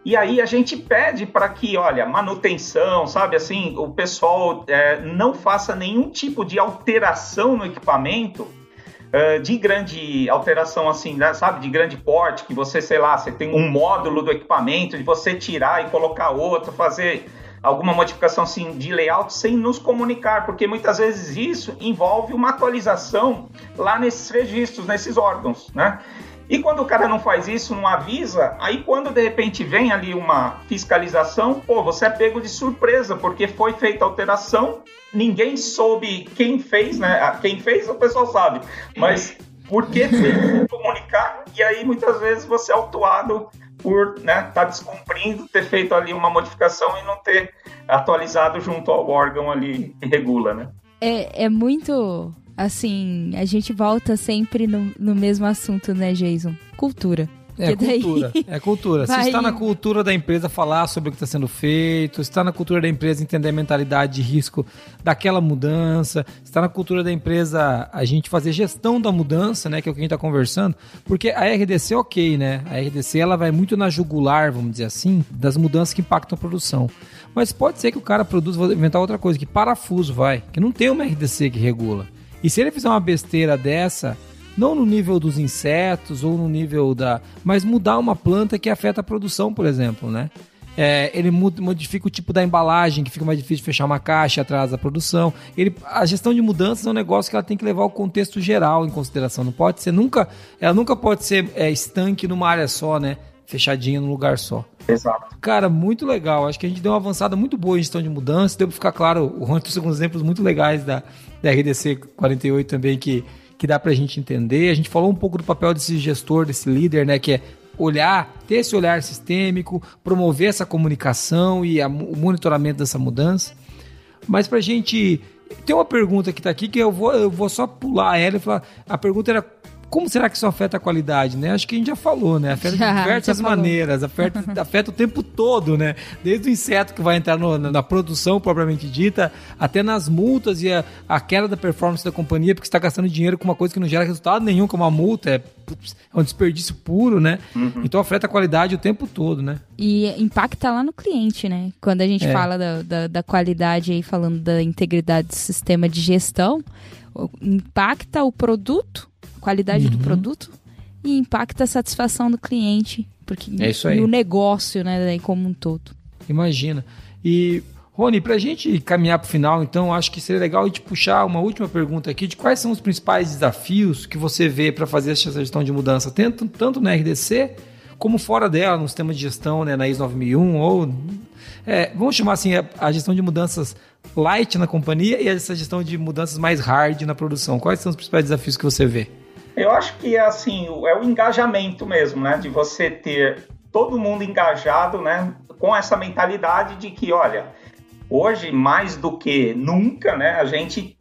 e aí a gente pede para que, olha, manutenção, sabe assim, o pessoal é, não faça nenhum tipo de alteração no equipamento é, de grande alteração assim, né, sabe, de grande porte, que você, sei lá, você tem um módulo do equipamento, de você tirar e colocar outro, fazer alguma modificação assim de layout sem nos comunicar, porque muitas vezes isso envolve uma atualização lá nesses registros, nesses órgãos, né? E quando o cara não faz isso, não avisa, aí quando de repente vem ali uma fiscalização, pô, você é pego de surpresa, porque foi feita alteração, ninguém soube quem fez, né? Ah, quem fez o pessoal sabe, mas por que comunicar? E aí muitas vezes você é autuado por né, tá descumprindo, ter feito ali uma modificação e não ter atualizado junto ao órgão ali que regula, né? É, é muito assim, a gente volta sempre no, no mesmo assunto, né, Jason? Cultura. É cultura, é cultura. <laughs> Vai... Se está na cultura da empresa falar sobre o que está sendo feito, se está na cultura da empresa entender a mentalidade de risco daquela mudança, se está na cultura da empresa a gente fazer gestão da mudança, né, que é o que a gente está conversando, porque a RDC é ok, né? A RDC ela vai muito na jugular, vamos dizer assim, das mudanças que impactam a produção. Mas pode ser que o cara produza, vou inventar outra coisa, que parafuso vai, que não tem uma RDC que regula. E se ele fizer uma besteira dessa, não no nível dos insetos ou no nível da. Mas mudar uma planta que afeta a produção, por exemplo, né? É, ele modifica o tipo da embalagem, que fica mais difícil fechar uma caixa, atrás da produção. Ele, a gestão de mudanças é um negócio que ela tem que levar o contexto geral em consideração. Não pode ser nunca, ela nunca pode ser é, estanque numa área só, né? Fechadinha num lugar só. Exato. Cara, muito legal. Acho que a gente deu uma avançada muito boa em gestão de mudança. Deu para ficar claro, o Ron trouxe alguns exemplos muito legais da, da RDC 48 também que, que dá para a gente entender. A gente falou um pouco do papel desse gestor, desse líder, né? Que é olhar, ter esse olhar sistêmico, promover essa comunicação e a, o monitoramento dessa mudança. Mas para a gente. Tem uma pergunta que está aqui que eu vou, eu vou só pular ela e falar. A pergunta era como será que isso afeta a qualidade, né? Acho que a gente já falou, né? Afeta <laughs> Já, de diversas maneiras, afeta, <laughs> afeta o tempo todo, né? Desde o inseto que vai entrar no- na, na produção propriamente dita, até nas multas e a, a queda da performance da companhia, porque você está gastando dinheiro com uma coisa que não gera resultado nenhum, como uma multa, é, é um desperdício puro, né? Então afeta a qualidade o tempo todo, né? E impacta lá no cliente, né? Quando a gente É. fala da, da, da qualidade aí, falando da integridade do sistema de gestão, impacta o produto, a qualidade Uhum. do produto, e impacta a satisfação do cliente. Porque, É isso aí. E o negócio, né, daí como um todo. Imagina. E, Rony, pra gente caminhar pro final, então, acho que seria legal a gente puxar uma última pergunta aqui de quais são os principais desafios que você vê para fazer essa gestão de mudança, tanto, tanto na RDC como fora dela, no sistema de gestão, né, na ISO 9001, ou... é, vamos chamar assim, a, a gestão de mudanças light na companhia e essa gestão de mudanças mais hard na produção. Quais são os principais desafios que você vê? Eu acho que assim, é o engajamento mesmo, né? De você ter todo mundo engajado, né? Com essa mentalidade de que, olha, hoje mais do que nunca, né? A gente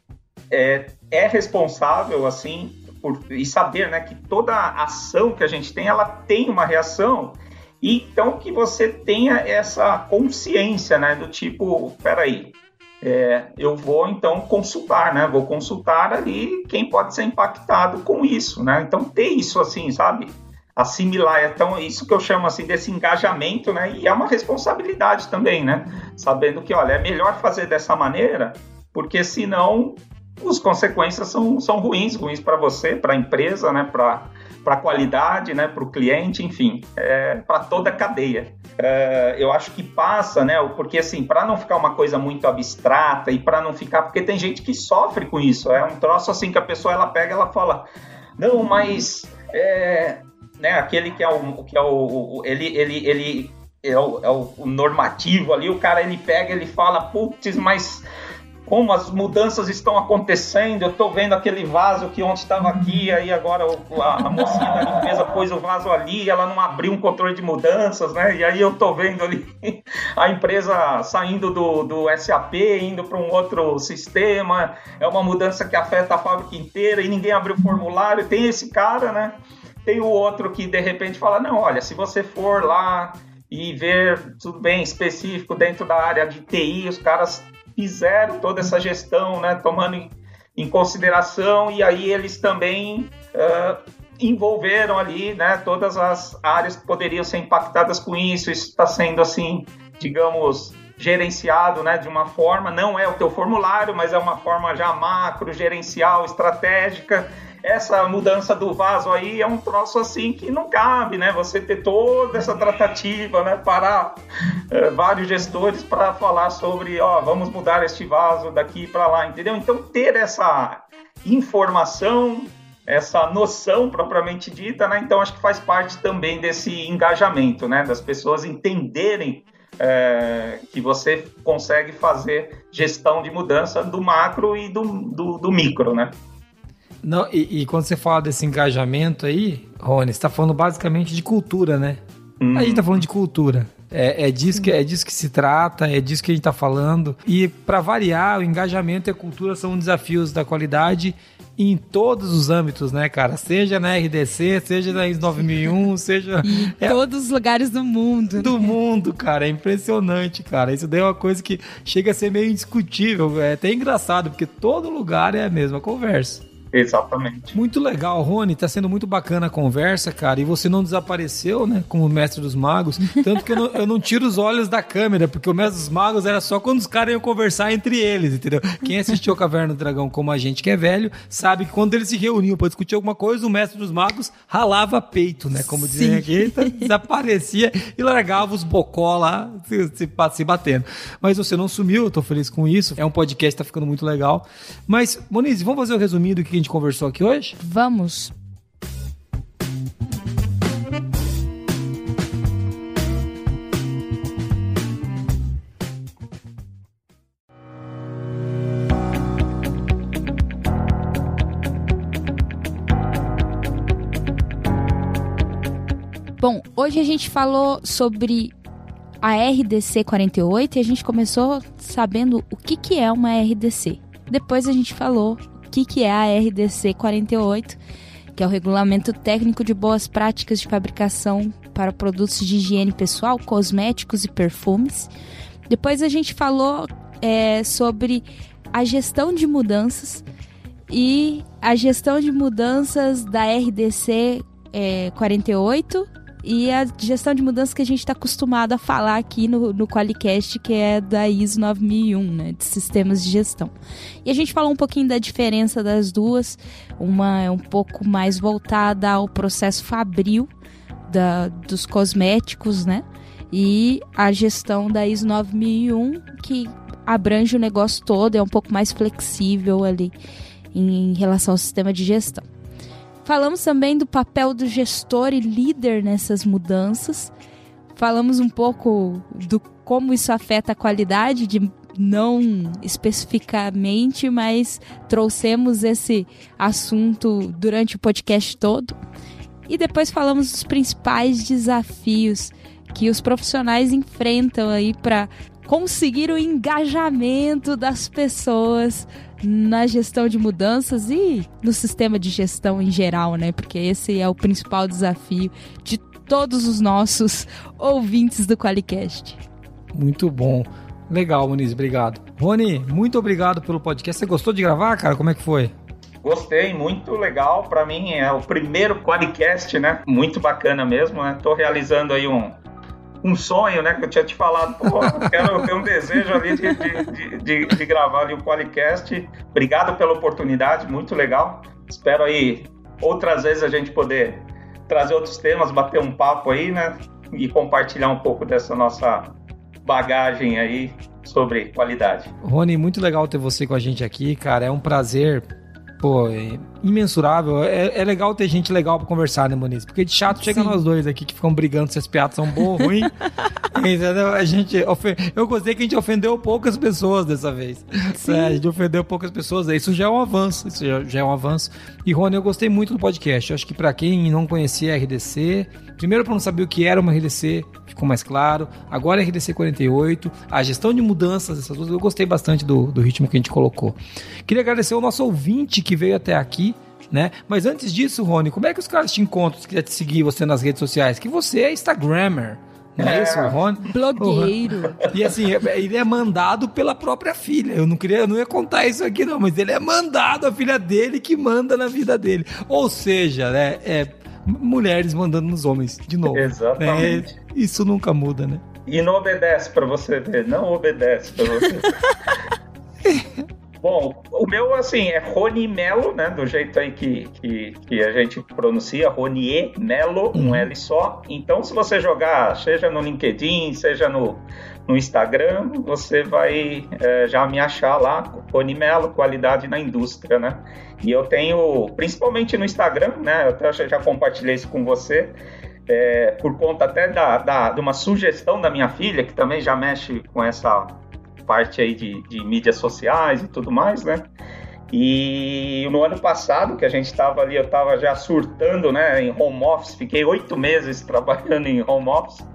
é, é responsável, assim, por, e saber, né? Que toda ação que a gente tem, ela tem uma reação. E então que você tenha essa consciência, né? Do tipo, peraí, é, eu vou então consultar, né? Vou consultar ali quem pode ser impactado com isso, né? Então ter isso assim, sabe? Assimilar, então isso que eu chamo assim desse engajamento, né? E é uma responsabilidade também, né? Sabendo que, olha, é melhor fazer dessa maneira, porque senão as consequências são, são ruins, ruins para você, para a empresa, né? Para para a qualidade, né, para o cliente, enfim, é, para toda a cadeia. É, eu acho que passa, né, porque assim, para não ficar uma coisa muito abstrata e para não ficar, porque tem gente que sofre com isso, é um troço assim que a pessoa ela pega, ela fala, não, mas é, né, aquele que é o, que é o, ele, ele, ele é o, é o normativo ali, o cara ele pega, ele fala, putz, mas como as mudanças estão acontecendo, eu estou vendo aquele vaso que ontem estava aqui, aí agora a, a mocinha da limpeza pôs o vaso ali, ela não abriu um controle de mudanças, né? E aí eu estou vendo ali <laughs> a empresa saindo do, do SAP, indo para um outro sistema, é uma mudança que afeta a fábrica inteira e ninguém abriu o formulário, tem esse cara, né? Tem o outro que de repente fala, não, olha, se você for lá e ver tudo bem específico dentro da área de TI, os caras fizeram toda essa gestão, né, tomando em, em consideração e aí eles também ah, envolveram ali, né, todas as áreas que poderiam ser impactadas com isso. Isso está sendo assim, digamos, gerenciado, né, de uma forma. Não é o teu formulário, mas é uma forma já macro, gerencial, estratégica. Essa mudança do vaso aí é um troço assim que não cabe, né? Você ter toda essa tratativa, né? Parar eh, vários gestores para falar sobre, ó, vamos mudar este vaso daqui para lá, entendeu? Então ter essa informação, essa noção propriamente dita, né? Então acho que faz parte também desse engajamento, né? Das pessoas entenderem é, que você consegue fazer gestão de mudança do macro e do, do, do micro, né? Não, e, e quando você fala desse engajamento aí, Rony, você está falando basicamente de cultura, né? A gente tá falando de cultura. É, é, disso que, é disso que se trata, é disso que a gente tá falando. E para variar, o engajamento e a cultura são desafios da qualidade em todos os âmbitos, né, cara? Seja na RDC, seja na ISO <laughs> 9001, seja Em é, todos os lugares do mundo. do mundo, cara. É impressionante, cara. Isso daí é uma coisa que chega a ser meio indiscutível. É até engraçado, porque todo lugar é a mesma conversa. Exatamente. Muito legal, Rony. Tá sendo muito bacana a conversa, cara. E você não desapareceu, né? Como mestre dos magos. Tanto que eu não, eu não tiro os olhos da câmera, porque o mestre dos magos era só quando os caras iam conversar entre eles, entendeu? Quem assistiu a Caverna do Dragão como a gente que é velho, sabe que quando eles se reuniam pra discutir alguma coisa, o mestre dos magos ralava peito, né? Como dizem aqui, então, desaparecia e largava os bocó lá se, se, se batendo. Mas você não sumiu, eu tô feliz com isso. É um podcast, tá ficando muito legal. Mas, Moniz, vamos fazer o resuminho do que a gente conversou aqui hoje? Vamos. Bom, hoje a gente falou sobre a RDC 48 e a gente começou sabendo o que, que é uma RDC. Depois a gente falou que, que é a RDC 48, que é o Regulamento Técnico de Boas Práticas de Fabricação para Produtos de Higiene Pessoal, Cosméticos e Perfumes. Depois a gente falou é, sobre a gestão de mudanças e a gestão de mudanças da RDC é, 48 e a gestão de mudanças que a gente está acostumado a falar aqui no, no Qualicast, que é da ISO 9001, né, de sistemas de gestão. E a gente falou um pouquinho da diferença das duas, uma é um pouco mais voltada ao processo fabril da, dos cosméticos, né, e a gestão da ISO 9001, que abrange o negócio todo, é um pouco mais flexível ali em relação ao sistema de gestão. Falamos também do papel do gestor e líder nessas mudanças. Falamos um pouco do como isso afeta a qualidade de não especificamente, mas trouxemos esse assunto durante o podcast todo. E depois falamos dos principais desafios que os profissionais enfrentam aí para conseguir o engajamento das pessoas na gestão de mudanças e no sistema de gestão em geral, né? Porque esse é o principal desafio de todos os nossos ouvintes do Qualicast. Muito bom. Legal, Muniz, obrigado. Rony, muito obrigado pelo podcast. Você gostou de gravar, cara? Como é que foi? Gostei, muito legal. Para mim é o primeiro Qualicast, né? Muito bacana mesmo, né? Tô realizando aí um, um sonho, né? Que eu tinha te falado, pô, quero ter um desejo ali de, de, de, de, gravar ali o Qualicast. Obrigado pela oportunidade, muito legal. Espero aí outras vezes a gente poder trazer outros temas, bater um papo aí, né? E compartilhar um pouco dessa nossa bagagem aí sobre qualidade. Rony, muito legal ter você com a gente aqui, cara. É um prazer pô, é imensurável. É, é, legal ter gente legal pra conversar, né, Moniz? Porque de chato chega nós dois aqui que ficam brigando se as piadas são boas ou ruins. <laughs> Entendeu? A gente. Eu gostei que a gente ofendeu poucas pessoas dessa vez. É, a gente ofendeu poucas pessoas. Isso já é um avanço. Isso já, já é um avanço. E, Rony, eu gostei muito do podcast. Eu acho que para quem não conhecia a RDC, primeiro para não saber o que era uma RDC, ficou mais claro. Agora é RDC 48, a gestão de mudanças, essas coisas, eu gostei bastante do, do ritmo que a gente colocou. Queria agradecer ao nosso ouvinte que veio até aqui. Né? Mas antes disso, Rony, como é que os caras te encontram se quiser te seguir você nas redes sociais? Que você é Instagrammer. Não é, é isso, Rony? Blogueiro. E assim, é, ele é mandado pela própria filha. Eu não queria, eu não ia contar isso aqui, não, mas ele é mandado, a filha dele que manda na vida dele. Ou seja, né? É, mulheres mandando nos homens, de novo. Exatamente. É, isso nunca muda, né? E não obedece para você ver, não obedece para você. <laughs> Bom, o meu, assim, é Rony Melo, né? Do jeito aí que, que, que a gente pronuncia, Ronier Melo, um uhum. L só. Então, se você jogar, seja no LinkedIn, seja no, no Instagram, você vai é, já me achar lá, Rony Melo, qualidade na indústria, né? E eu tenho, principalmente no Instagram, né? Eu até já compartilhei isso com você. É, por conta até da, da, de uma sugestão da minha filha, que também já mexe com essa parte aí de, de mídias sociais e tudo mais, né? E no ano passado, que a gente estava ali, eu estava já surtando, né, em home office, fiquei oito meses trabalhando em home office,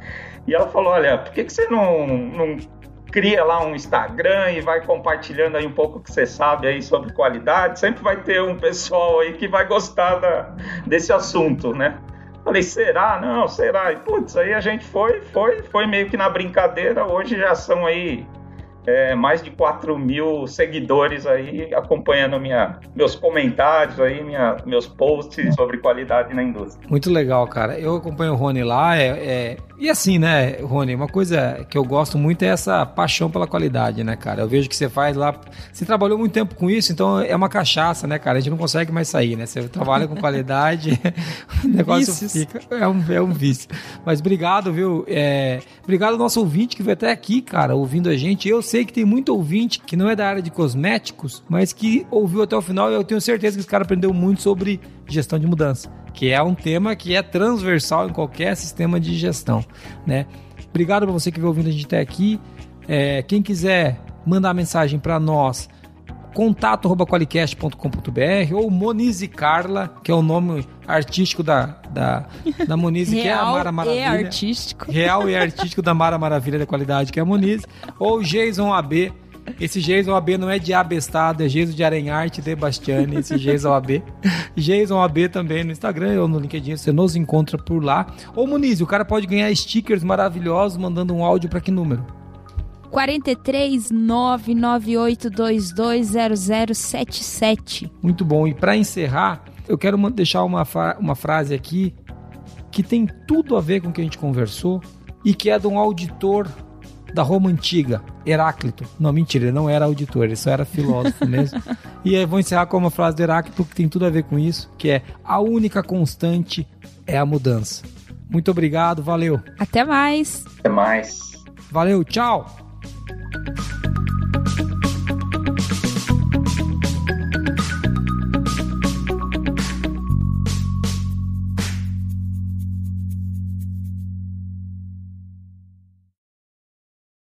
e ela falou, olha, por que, que você não, não cria lá um Instagram e vai compartilhando aí um pouco que você sabe aí sobre qualidade, sempre vai ter um pessoal aí que vai gostar da, desse assunto, né? Falei, será? Não, será? E, putz, aí a gente foi, foi, foi meio que na brincadeira, hoje já são aí é, mais de 4 mil seguidores aí acompanhando minha, meus comentários aí, minha, meus posts sobre qualidade na indústria. Muito legal, cara. Eu acompanho o Rony lá, é, é... e assim, né, Rony, uma coisa que eu gosto muito é essa paixão pela qualidade, né, cara? Eu vejo que você faz lá, você trabalhou muito tempo com isso, então é uma cachaça, né, cara? A gente não consegue mais sair, né? Você trabalha com qualidade, <laughs> o negócio Vícios. fica, é um, é um vício. Mas obrigado, viu? É... Obrigado ao nosso ouvinte que veio até aqui, cara, ouvindo a gente. Eu sei que tem muito ouvinte que não é da área de cosméticos, mas que ouviu até o final e eu tenho certeza que esse cara aprendeu muito sobre gestão de mudança, que é um tema que é transversal em qualquer sistema de gestão, né? Obrigado para você que veio ouvindo a gente até aqui. É, quem quiser mandar mensagem para nós, contato.qualicast.com.br ou Monize Carla, que é o nome artístico da, da, da Monize, que é a Mara Maravilha. Real e artístico. Real e artístico da Mara Maravilha da qualidade, que é a Monize. Ou Jason AB, Esse Jason AB não é de abestado, é Jason de Arenharte de Bastiani, esse Jason AB. Jason AB também no Instagram ou no LinkedIn, você nos encontra por lá. Ô Muniz, o cara pode ganhar stickers maravilhosos mandando um áudio para que número? 43 998220077. Muito bom. E para encerrar, eu quero deixar uma, uma frase aqui que tem tudo a ver com o que a gente conversou e que é de um auditor da Roma Antiga, Heráclito. Não, mentira, ele não era auditor, ele só era filósofo <laughs> mesmo. E vou encerrar com uma frase do Heráclito que tem tudo a ver com isso, que é a única constante é a mudança. Muito obrigado, valeu. Até mais. Até mais. Valeu, tchau. Thank you.